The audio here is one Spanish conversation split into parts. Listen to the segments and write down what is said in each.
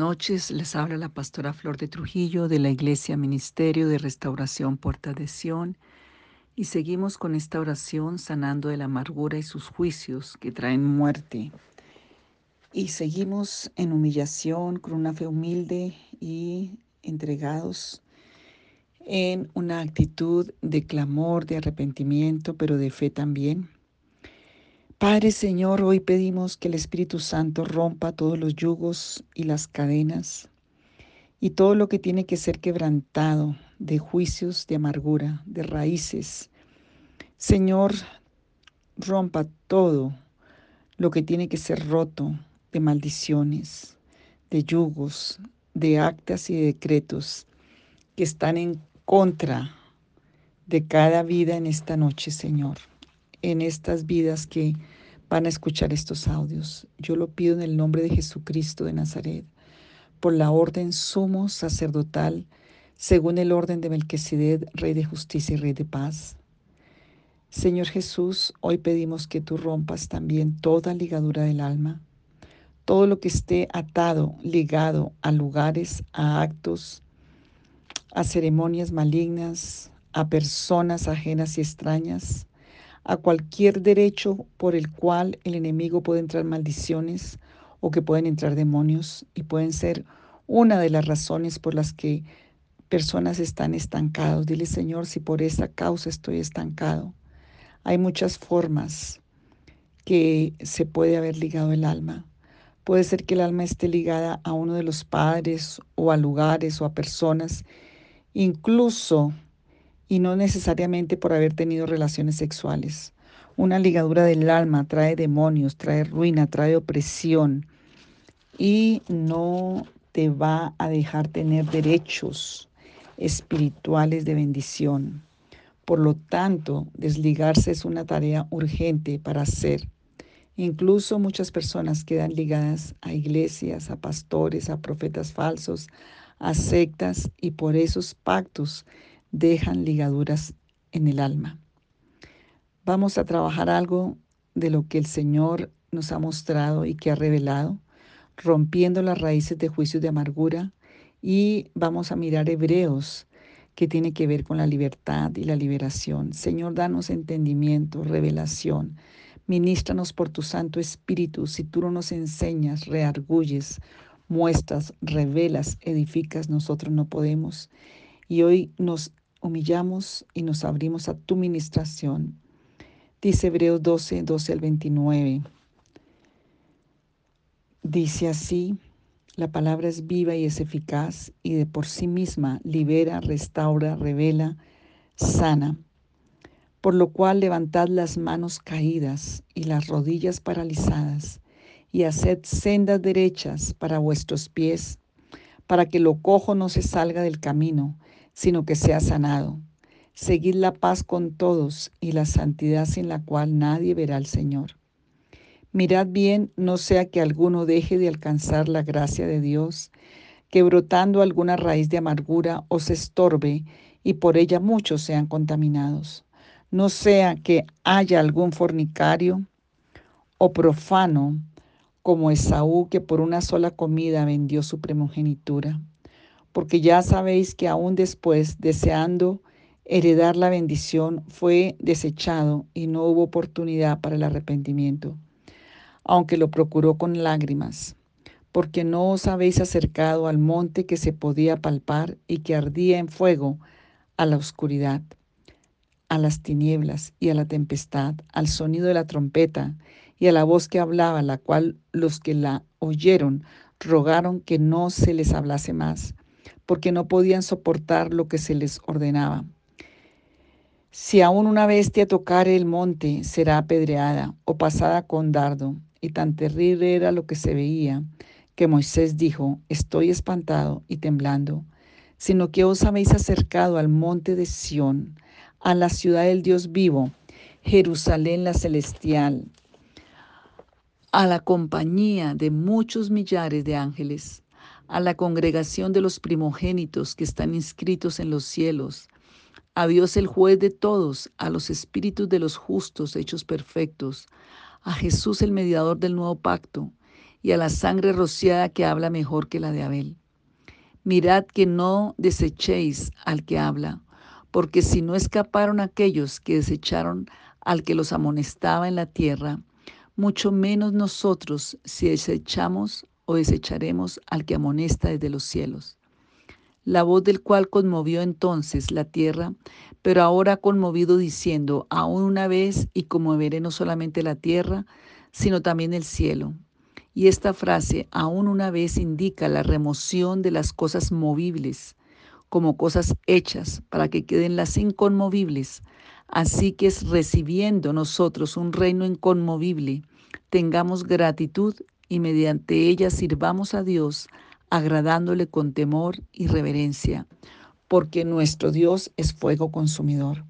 Noches, les habla la pastora Flor de Trujillo de la Iglesia Ministerio de Restauración Puerta de Sion y seguimos con esta oración sanando de la amargura y sus juicios que traen muerte. Y seguimos en humillación con una fe humilde y entregados en una actitud de clamor, de arrepentimiento, pero de fe también Padre Señor, hoy pedimos que el Espíritu Santo rompa todos los yugos y las cadenas y todo lo que tiene que ser quebrantado de juicios, de amargura, de raíces. Señor, rompa todo lo que tiene que ser roto de maldiciones, de yugos, de actas y decretos que están en contra de cada vida en esta noche, Señor en estas vidas que van a escuchar estos audios. Yo lo pido en el nombre de Jesucristo de Nazaret, por la orden sumo sacerdotal, según el orden de Melquisedec, Rey de justicia y Rey de paz. Señor Jesús, hoy pedimos que tú rompas también toda ligadura del alma, todo lo que esté atado, ligado a lugares, a actos, a ceremonias malignas, a personas ajenas y extrañas, a cualquier derecho por el cual el enemigo puede entrar maldiciones o que pueden entrar demonios y pueden ser una de las razones por las que personas están estancados. Dile, Señor, si por esa causa estoy estancado. Hay muchas formas que se puede haber ligado el alma. Puede ser que el alma esté ligada a uno de los padres o a lugares o a personas, incluso y no necesariamente por haber tenido relaciones sexuales. Una ligadura del alma trae demonios, trae ruina, trae opresión y no te va a dejar tener derechos espirituales de bendición. Por lo tanto, desligarse es una tarea urgente para hacer. Incluso muchas personas quedan ligadas a iglesias, a pastores, a profetas falsos, a sectas y por esos pactos dejan ligaduras en el alma. Vamos a trabajar algo de lo que el Señor nos ha mostrado y que ha revelado, rompiendo las raíces de juicios de amargura y vamos a mirar Hebreos que tiene que ver con la libertad y la liberación. Señor, danos entendimiento, revelación. Ministranos por tu Santo Espíritu. Si tú no nos enseñas, reargulles, muestras, revelas, edificas, nosotros no podemos. Y hoy nos humillamos y nos abrimos a tu ministración. Dice Hebreos 12, 12 al 29. Dice así, la palabra es viva y es eficaz y de por sí misma libera, restaura, revela, sana. Por lo cual levantad las manos caídas y las rodillas paralizadas y haced sendas derechas para vuestros pies, para que lo cojo no se salga del camino sino que sea sanado. Seguid la paz con todos y la santidad sin la cual nadie verá al Señor. Mirad bien, no sea que alguno deje de alcanzar la gracia de Dios, que brotando alguna raíz de amargura os estorbe y por ella muchos sean contaminados. No sea que haya algún fornicario o profano como Esaú que por una sola comida vendió su primogenitura porque ya sabéis que aún después, deseando heredar la bendición, fue desechado y no hubo oportunidad para el arrepentimiento, aunque lo procuró con lágrimas, porque no os habéis acercado al monte que se podía palpar y que ardía en fuego, a la oscuridad, a las tinieblas y a la tempestad, al sonido de la trompeta y a la voz que hablaba, la cual los que la oyeron rogaron que no se les hablase más porque no podían soportar lo que se les ordenaba. Si aún una bestia tocare el monte, será apedreada o pasada con dardo. Y tan terrible era lo que se veía, que Moisés dijo, estoy espantado y temblando, sino que os habéis acercado al monte de Sión, a la ciudad del Dios vivo, Jerusalén la celestial, a la compañía de muchos millares de ángeles a la congregación de los primogénitos que están inscritos en los cielos, a Dios el juez de todos, a los espíritus de los justos hechos perfectos, a Jesús el mediador del nuevo pacto, y a la sangre rociada que habla mejor que la de Abel. Mirad que no desechéis al que habla, porque si no escaparon aquellos que desecharon al que los amonestaba en la tierra, mucho menos nosotros si desechamos o desecharemos al que amonesta desde los cielos. La voz del cual conmovió entonces la tierra, pero ahora ha conmovido diciendo, aún una vez y conmoveré no solamente la tierra, sino también el cielo. Y esta frase, aún una vez, indica la remoción de las cosas movibles como cosas hechas para que queden las inconmovibles. Así que es recibiendo nosotros un reino inconmovible, tengamos gratitud y mediante ella sirvamos a Dios, agradándole con temor y reverencia, porque nuestro Dios es fuego consumidor.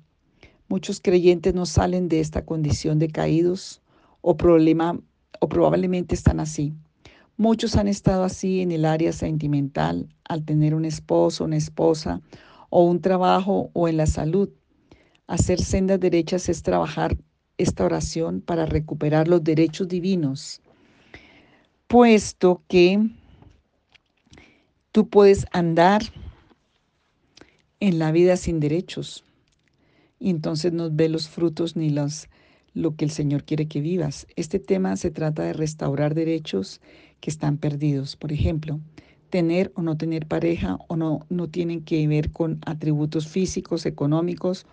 Muchos creyentes no salen de esta condición de caídos o problema o probablemente están así. Muchos han estado así en el área sentimental al tener un esposo, una esposa o un trabajo o en la salud. Hacer sendas derechas es trabajar esta oración para recuperar los derechos divinos, puesto que tú puedes andar en la vida sin derechos y entonces no ves los frutos ni los lo que el Señor quiere que vivas. Este tema se trata de restaurar derechos que están perdidos. Por ejemplo, tener o no tener pareja o no, no tienen que ver con atributos físicos, económicos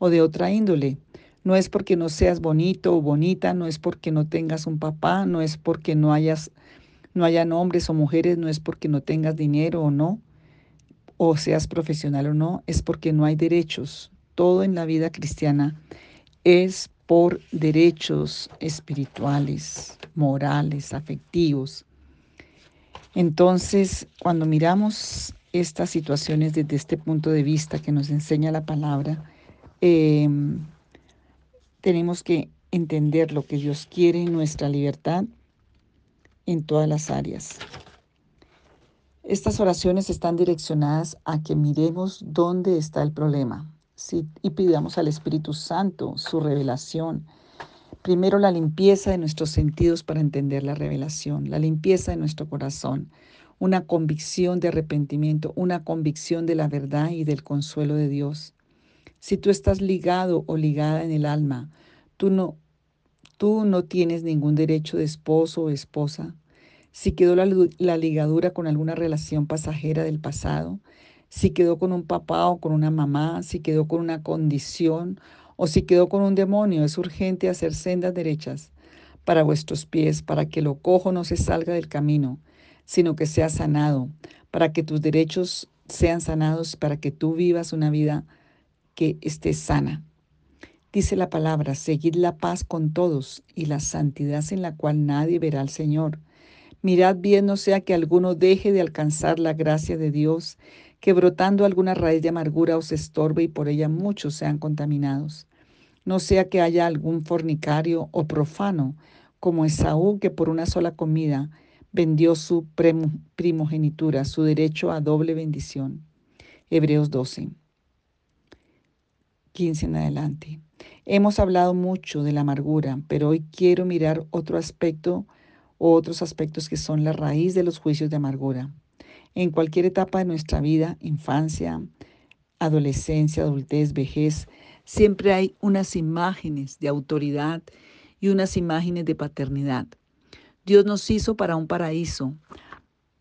o de otra índole. No es porque no seas bonito o bonita, no es porque no tengas un papá, no es porque no hayas no hayan hombres o mujeres, no es porque no tengas dinero o no, o seas profesional o no, es porque no hay derechos. Todo en la vida cristiana es por derechos espirituales, morales, afectivos. Entonces, cuando miramos estas situaciones desde este punto de vista que nos enseña la palabra, em, tenemos que entender lo que Dios quiere en nuestra libertad en todas las áreas. Estas oraciones están direccionadas a que miremos dónde está el problema, y pidamos al Espíritu Santo su revelación. Primero la limpieza de nuestros sentidos para entender la revelación, la limpieza de nuestro corazón, una convicción de arrepentimiento, una convicción de la verdad y del consuelo de Dios. Si tú estás ligado o ligada en el alma, tú no, tú no tienes ningún derecho de esposo o esposa. Si quedó la, ligadura con alguna relación pasajera del pasado, si quedó con un papá o con una mamá, si quedó con una condición o si quedó con un demonio. Es urgente hacer sendas derechas para vuestros pies, para que lo cojo no se salga del camino, sino que sea sanado, para que tus derechos sean sanados, para que tú vivas una vida que esté sana. Dice la palabra, seguid la paz con todos y la santidad en la cual nadie verá al Señor. Mirad bien no sea que alguno deje de alcanzar la gracia de Dios, que brotando alguna raíz de amargura os estorbe y por ella muchos sean contaminados. No sea que haya algún fornicario o profano, como Esaú, que por una sola comida vendió su primogenitura, su derecho a doble bendición. Hebreos 12. 15 en adelante. Hemos hablado mucho de la amargura, pero hoy quiero mirar otro aspecto o otros aspectos que son la raíz de los juicios de amargura en cualquier etapa de nuestra vida, infancia, adolescencia, adultez, vejez, siempre hay unas imágenes de autoridad y unas imágenes de paternidad. Dios nos hizo para un paraíso,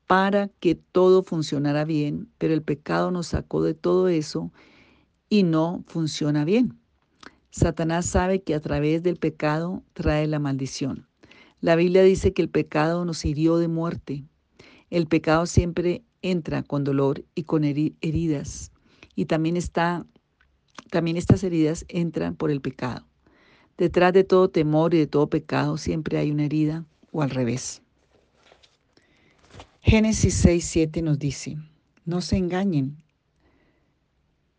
para que todo funcionara bien, pero el pecado nos sacó de todo eso y no funciona bien. Satanás sabe que a través del pecado trae la maldición. La Biblia dice que el pecado nos hirió de muerte, el pecado siempre entra con dolor y con heridas. Y también, estas heridas entran por el pecado. Detrás de todo temor y de todo pecado siempre hay una herida o al revés. Génesis 6, 7 nos dice, no se engañen.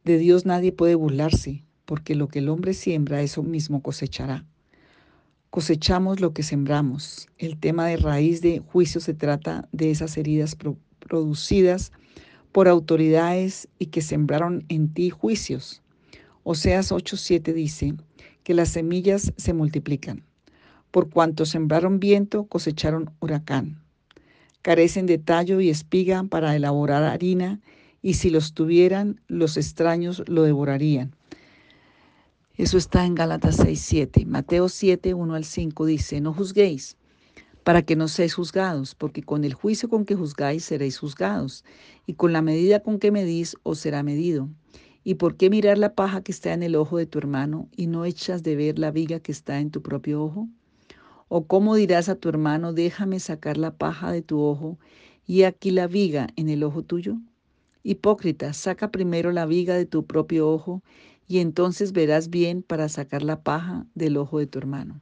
De Dios nadie puede burlarse, porque lo que el hombre siembra, eso mismo cosechará. Cosechamos lo que sembramos. El tema de raíz de juicio se trata de esas heridas producidas por autoridades y que sembraron en ti juicios. Oseas 8:7 dice que las semillas se multiplican. Por cuanto sembraron viento, cosecharon huracán. carecen de tallo y espiga para elaborar harina, y si los tuvieran, los extraños lo devorarían. Eso está en Gálatas 6, 7. Mateo 7, 1 al 5 dice, no juzguéis para que no seáis juzgados, porque con el juicio con que juzgáis seréis juzgados, y con la medida con que medís os será medido. ¿Y por qué mirar la paja que está en el ojo de tu hermano y no echas de ver la viga que está en tu propio ojo? ¿O cómo dirás a tu hermano, déjame sacar la paja de tu ojo y aquí la viga en el ojo tuyo? Hipócrita, saca primero la viga de tu propio ojo y entonces verás bien para sacar la paja del ojo de tu hermano.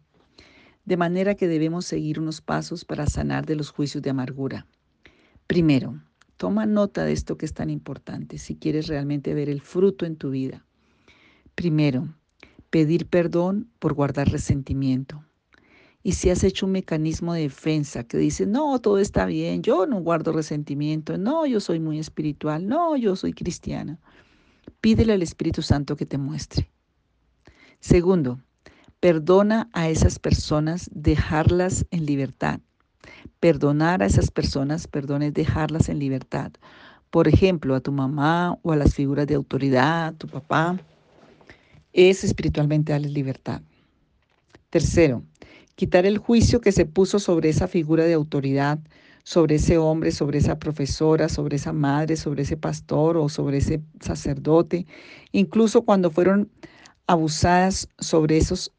De manera que debemos seguir unos pasos para sanar de los juicios de amargura. Primero, toma nota de esto que es tan importante si quieres realmente ver el fruto en tu vida. Primero, pedir perdón por guardar resentimiento. Y si has hecho un mecanismo de defensa que dice, no, todo está bien, yo no guardo resentimiento, no, yo soy muy espiritual, no, yo soy cristiana, pídele al Espíritu Santo que te muestre. Segundo, perdona a esas personas, dejarlas en libertad. Perdonar a esas personas, perdón, es dejarlas en libertad. Por ejemplo, a tu mamá o a las figuras de autoridad, tu papá, es espiritualmente darles libertad. Tercero, quitar el juicio que se puso sobre esa figura de autoridad, sobre ese hombre, sobre esa profesora, sobre esa madre, sobre ese pastor o sobre ese sacerdote, incluso cuando fueron abusadas sobre esos,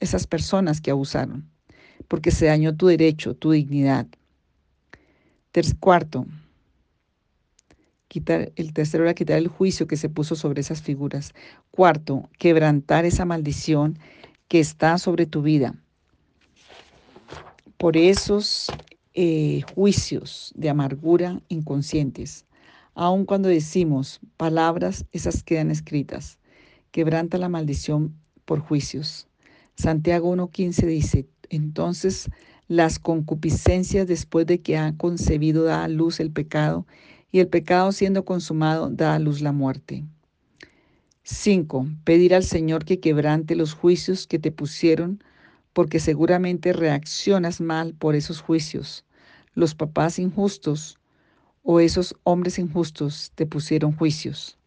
esas personas que abusaron, porque se dañó tu derecho, tu dignidad. cuarto, quitar, el tercero era quitar el juicio que se puso sobre esas figuras. Cuarto, quebrantar esa maldición que está sobre tu vida por esos eh, juicios de amargura inconscientes. Aun cuando decimos palabras, esas quedan escritas. Quebranta la maldición por juicios. Santiago 1.15 dice, entonces las concupiscencias después de que ha concebido da a luz el pecado, y el pecado siendo consumado da a luz la muerte. 5. Pedir al Señor que quebrante los juicios que te pusieron porque seguramente reaccionas mal por esos juicios. Los papás injustos o esos hombres injustos te pusieron juicios.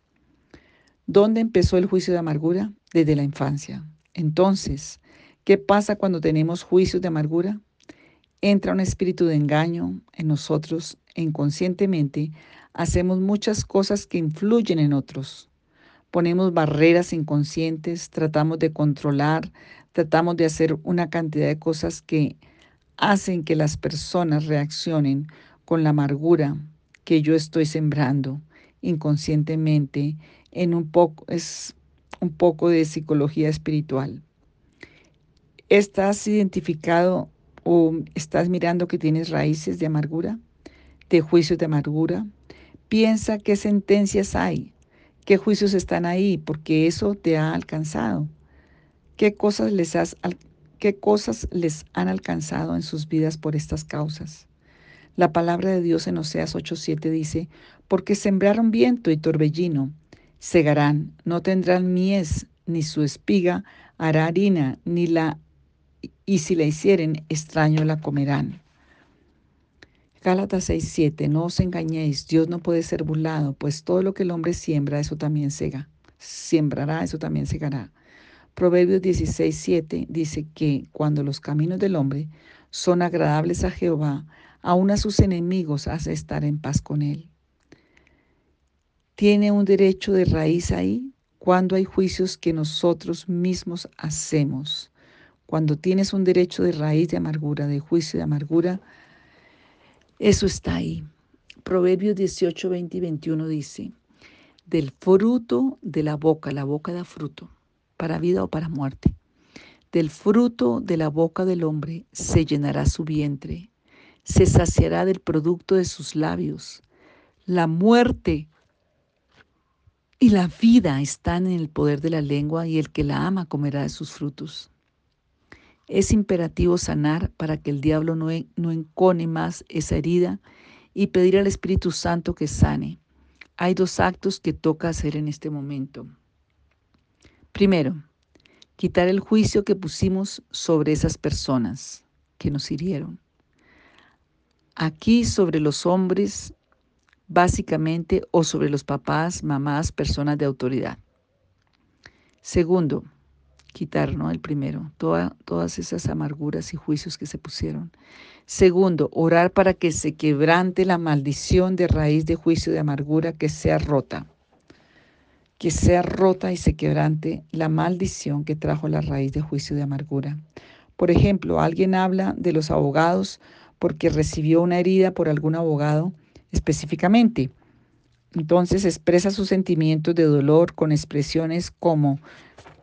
¿Dónde empezó el juicio de amargura? Desde la infancia. Entonces, ¿qué pasa cuando tenemos juicios de amargura? Entra un espíritu de engaño en nosotros e inconscientemente hacemos muchas cosas que influyen en otros. Ponemos barreras inconscientes, tratamos de controlar, tratamos de hacer una cantidad de cosas que hacen que las personas reaccionen con la amargura que yo estoy sembrando inconscientemente en un poco es un poco de psicología espiritual. ¿Estás identificado o estás mirando que tienes raíces de amargura, de juicios de amargura? Piensa qué sentencias hay, qué juicios están ahí, porque eso te ha alcanzado. ¿Qué cosas, les has, ¿Qué cosas les han alcanzado en sus vidas por estas causas? La palabra de Dios en Oseas 8:7 dice, porque sembraron viento y torbellino, segarán, no tendrán mies, ni su espiga hará harina, ni la y si la hicieren, extraño la comerán. Gálatas 6:7, no os engañéis, Dios no puede ser burlado, pues todo lo que el hombre siembra, eso también sega. Sembrará, eso también segará. Proverbios 16, 7 dice que cuando los caminos del hombre son agradables a Jehová, aun a sus enemigos hace estar en paz con él. ¿Tiene un derecho de raíz ahí? Cuando hay juicios que nosotros mismos hacemos. Cuando tienes un derecho de raíz de amargura, de juicio de amargura, eso está ahí. Proverbios 18, 20 y 21 dice, del fruto de la boca, la boca da fruto para vida o para muerte. Del fruto de la boca del hombre se llenará su vientre, se saciará del producto de sus labios. La muerte y la vida están en el poder de la lengua y el que la ama comerá de sus frutos. Es imperativo sanar para que el diablo no, no encone más esa herida y pedir al Espíritu Santo que sane. Hay dos actos que toca hacer en este momento. Primero, quitar el juicio que pusimos sobre esas personas que nos hirieron. aquí sobre los hombres, básicamente, o sobre los papás, mamás, personas de autoridad. Segundo, quitar, ¿no? El primero, todas esas amarguras y juicios que se pusieron. Segundo, orar para que se quebrante la maldición de raíz de juicio de amargura que sea rota. Que sea rota y se quebrante la maldición que trajo la raíz de juicio de amargura. Por ejemplo, alguien habla de los abogados porque recibió una herida por algún abogado específicamente. Entonces expresa sus sentimientos de dolor con expresiones como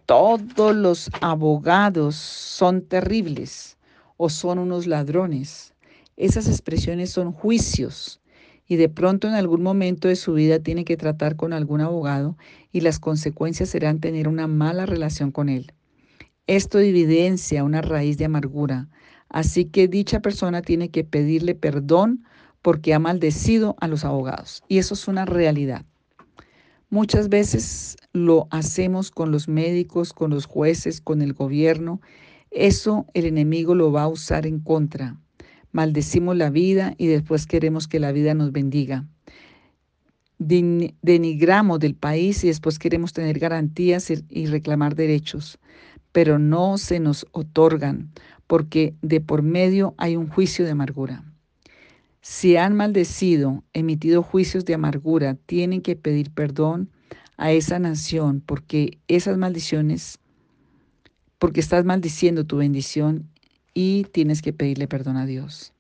todos los abogados son terribles o son unos ladrones. Esas expresiones son juicios y de pronto en algún momento de su vida tiene que tratar con algún abogado y las consecuencias serán tener una mala relación con él. Esto evidencia una raíz de amargura, así que dicha persona tiene que pedirle perdón porque ha maldecido a los abogados y eso es una realidad. Muchas veces lo hacemos con los médicos, con los jueces, con el gobierno eso el enemigo lo va a usar en contra. Maldecimos la vida y después queremos que la vida nos bendiga. Denigramos del país y después queremos tener garantías y reclamar derechos, pero no se nos otorgan porque de por medio hay un juicio de amargura. Si han maldecido, emitido juicios de amargura, tienen que pedir perdón a esa nación porque esas maldiciones porque estás maldiciendo tu bendición y tienes que pedirle perdón a Dios.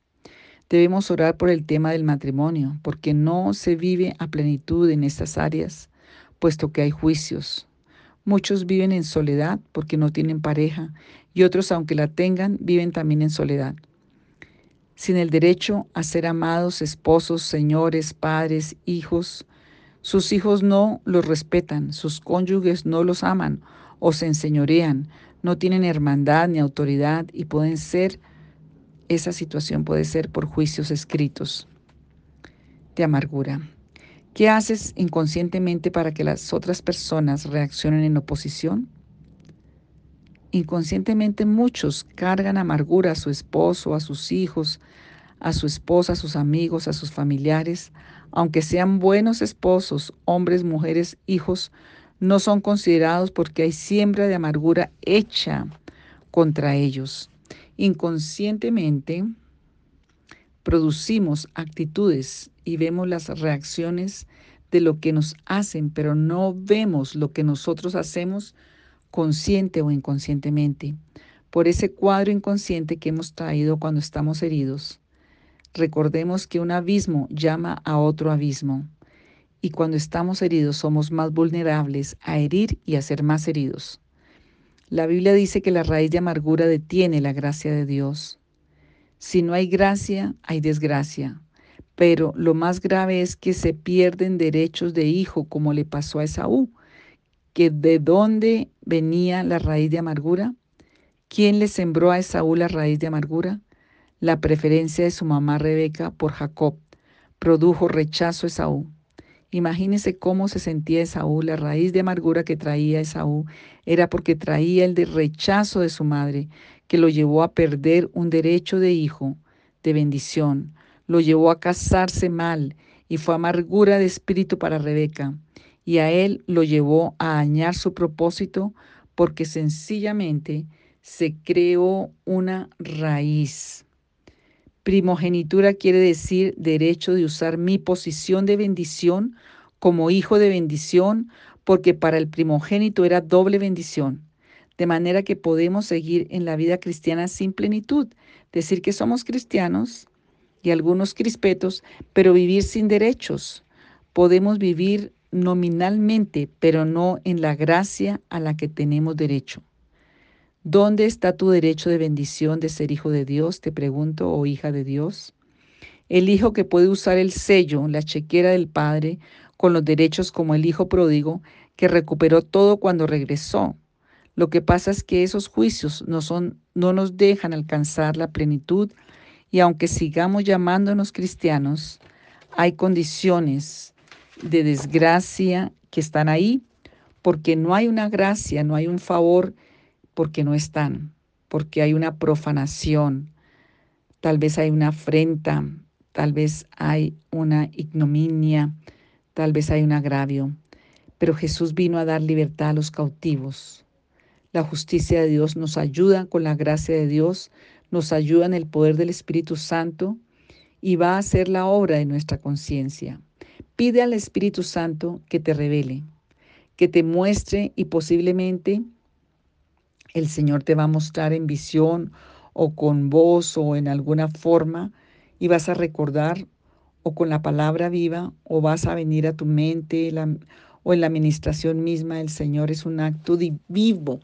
Debemos orar por el tema del matrimonio, porque no se vive a plenitud en estas áreas, puesto que hay juicios. Muchos viven en soledad porque no tienen pareja y otros, aunque la tengan, viven también en soledad. Sin el derecho a ser amados, esposos, señores, padres, hijos, sus hijos no los respetan, sus cónyuges no los aman o se enseñorean, no tienen hermandad ni autoridad y pueden ser, esa situación puede ser por juicios escritos de amargura. ¿Qué haces inconscientemente para que las otras personas reaccionen en oposición? Inconscientemente muchos cargan amargura a su esposo, a sus hijos, a su esposa, a sus amigos, a sus familiares, aunque sean buenos esposos, hombres, mujeres, hijos, no son considerados porque hay siembra de amargura hecha contra ellos. Inconscientemente producimos actitudes y vemos las reacciones de lo que nos hacen, pero no vemos lo que nosotros hacemos consciente o inconscientemente. Por ese cuadro inconsciente que hemos traído cuando estamos heridos, recordemos que un abismo llama a otro abismo y cuando estamos heridos somos más vulnerables a herir y a ser más heridos. La Biblia dice que la raíz de amargura detiene la gracia de Dios. Si no hay gracia, hay desgracia. Pero lo más grave es que se pierden derechos de hijo, como le pasó a Esaú, que de dónde venía la raíz de amargura. ¿Quién le sembró a Esaú la raíz de amargura? La preferencia de su mamá Rebeca por Jacob produjo rechazo a Esaú. Imagínese cómo se sentía Esaú. La raíz de amargura que traía Esaú era porque traía el de rechazo de su madre, que lo llevó a perder un derecho de hijo, de bendición. Lo llevó a casarse mal y fue amargura de espíritu para Rebeca. Y a él lo llevó a dañar su propósito porque sencillamente se creó una raíz. Primogenitura quiere decir derecho de usar mi posición de bendición como hijo de bendición, porque para el primogénito era doble bendición. De manera que podemos seguir en la vida cristiana sin plenitud, decir que somos cristianos y algunos crispetos, pero vivir sin derechos. Podemos vivir nominalmente, pero no en la gracia a la que tenemos derecho. ¿Dónde está tu derecho de bendición de ser hijo de Dios? Te pregunto, o hija de Dios. El hijo que puede usar el sello, la chequera del Padre, con los derechos como el hijo pródigo, que recuperó todo cuando regresó. Lo que pasa es que esos juicios no, son, no nos dejan alcanzar la plenitud y aunque sigamos llamándonos cristianos, hay condiciones de desgracia que están ahí porque no hay una gracia, no hay un favor porque no están, porque hay una profanación, tal vez hay una afrenta, tal vez hay una ignominia, tal vez hay un agravio, pero Jesús vino a dar libertad a los cautivos. La justicia de Dios nos ayuda con la gracia de Dios, nos ayuda en el poder del Espíritu Santo y va a hacer la obra de nuestra conciencia. Pide al Espíritu Santo que te revele, que te muestre y posiblemente el Señor te va a mostrar en visión o con voz o en alguna forma y vas a recordar o con la palabra viva o vas a venir a tu mente o en la administración misma del Señor. Es un acto de vivo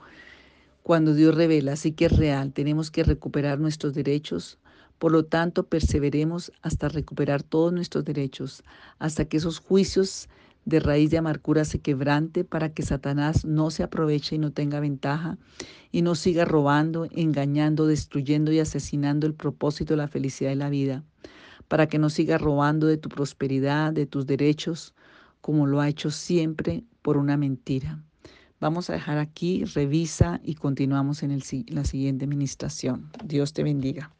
cuando Dios revela, así que es real. Tenemos que recuperar nuestros derechos. Por lo tanto, perseveremos hasta recuperar todos nuestros derechos, hasta que esos juicios de raíz de amargura se quebrante para que Satanás no se aproveche y no tenga ventaja y no siga robando, engañando, destruyendo y asesinando el propósito la felicidad de la vida, para que no siga robando de tu prosperidad, de tus derechos, como lo ha hecho siempre por una mentira. Vamos a dejar aquí, revisa y continuamos en el, la siguiente administración. Dios te bendiga.